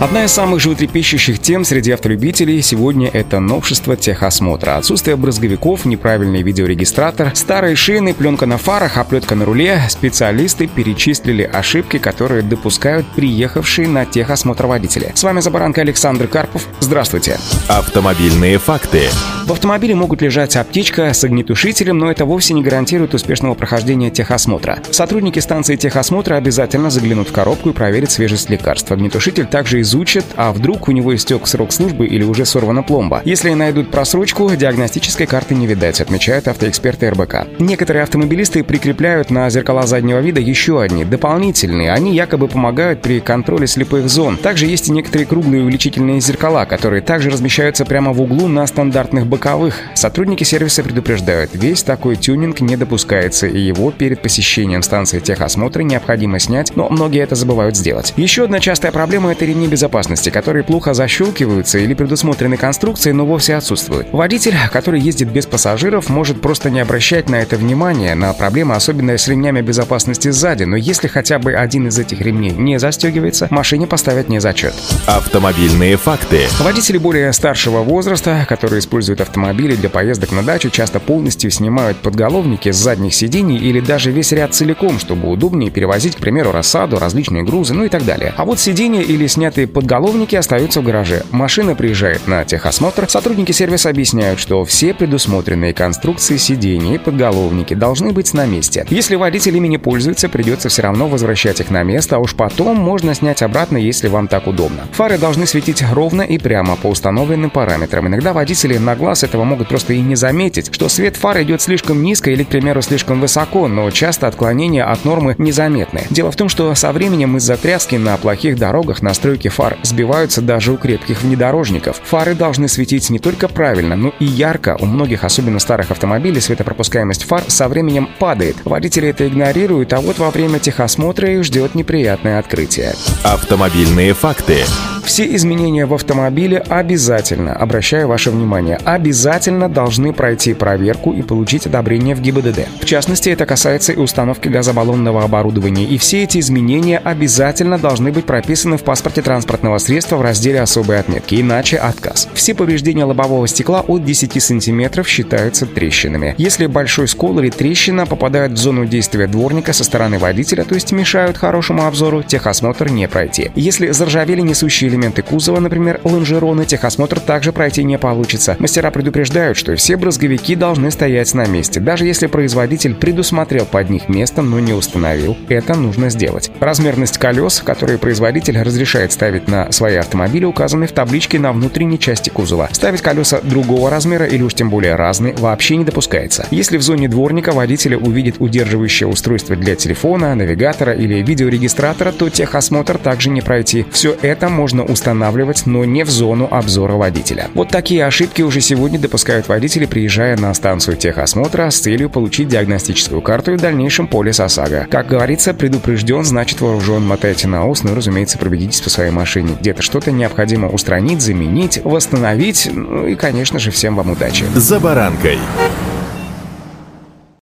Одна из самых животрепещущих тем среди автолюбителей сегодня это новшество техосмотра. Отсутствие брызговиков, неправильный видеорегистратор, старые шины, пленка на фарах, оплетка на руле. Специалисты перечислили ошибки, которые допускают приехавшие на техосмотр водители. С вами Забаранка Александр Карпов. Здравствуйте. Автомобильные факты. В автомобиле могут лежать аптечка с огнетушителем, но это вовсе не гарантирует успешного прохождения техосмотра. Сотрудники станции техосмотра обязательно заглянут в коробку и проверят свежесть лекарства. Огнетушитель также изучат, а вдруг у него истек срок службы или уже сорвана пломба. Если найдут просрочку, диагностической карты не видать, отмечают автоэксперты РБК. Некоторые автомобилисты прикрепляют на зеркала заднего вида еще одни, дополнительные. Они якобы помогают при контроле слепых зон. Также есть и некоторые круглые увеличительные зеркала, которые также размещаются прямо в углу на стандартных боковых. Сотрудники сервиса предупреждают, весь такой тюнинг не допускается, и его перед посещением станции техосмотра необходимо снять, но многие это забывают сделать. Еще одна частая проблема — это ремни безопасности, которые плохо защелкиваются или предусмотрены конструкцией, но вовсе отсутствуют. Водитель, который ездит без пассажиров, может просто не обращать на это внимания, на проблемы, особенно с ремнями безопасности сзади, но если хотя бы один из этих ремней не застегивается, машине поставят не зачет. Автомобильные факты. Водители более старшего возраста, которые используют автомобили для поездок на дачу, часто полностью снимают подголовники с задних сидений или даже весь ряд целиком, чтобы удобнее перевозить, к примеру, рассаду, различные грузы, ну и так далее. А вот сиденья или снятые подголовники остаются в гараже. Машина приезжает на техосмотр. Сотрудники сервиса объясняют, что все предусмотренные конструкции сидений и подголовники должны быть на месте. Если водитель ими не пользуется, придется все равно возвращать их на место, а уж потом можно снять обратно, если вам так удобно. Фары должны светить ровно и прямо по установленным параметрам. Иногда водители на глаз этого могут просто и не заметить, что свет фар идет слишком низко или, к примеру, слишком высоко, но часто отклонения от нормы незаметны. Дело в том, что со временем из-за тряски на плохих дорогах настройки фар сбиваются даже у крепких внедорожников. Фары должны светить не только правильно, но и ярко. У многих, особенно старых автомобилей, светопропускаемость фар со временем падает. Водители это игнорируют, а вот во время техосмотра их ждет неприятное открытие. Автомобильные факты. Все изменения в автомобиле обязательно, обращаю ваше внимание, обязательно должны пройти проверку и получить одобрение в ГИБДД. В частности, это касается и установки газобаллонного оборудования. И все эти изменения обязательно должны быть прописаны в паспорте транспортного средства в разделе «Особые отметки», иначе отказ. Все повреждения лобового стекла от 10 см считаются трещинами. Если большой скол или трещина попадают в зону действия дворника со стороны водителя, то есть мешают хорошему обзору, техосмотр не пройти. Если заржавели несущие элементы кузова, например, лонжероны, техосмотр также пройти не получится. Мастера предупреждают, что все брызговики должны стоять на месте. Даже если производитель предусмотрел под них место, но не установил, это нужно сделать. Размерность колес, которые производитель разрешает ставить на свои автомобили, указаны в табличке на внутренней части кузова. Ставить колеса другого размера или уж тем более разные вообще не допускается. Если в зоне дворника водителя увидит удерживающее устройство для телефона, навигатора или видеорегистратора, то техосмотр также не пройти. Все это можно устанавливать, но не в зону обзора водителя. Вот такие ошибки уже сегодня допускают водители, приезжая на станцию техосмотра с целью получить диагностическую карту и в дальнейшем полис ОСАГО. Как говорится, предупрежден, значит вооружен. Мотайте на ус, ну, разумеется, пробегитесь по своей машине. Где-то что-то необходимо устранить, заменить, восстановить. Ну и, конечно же, всем вам удачи. «За баранкой».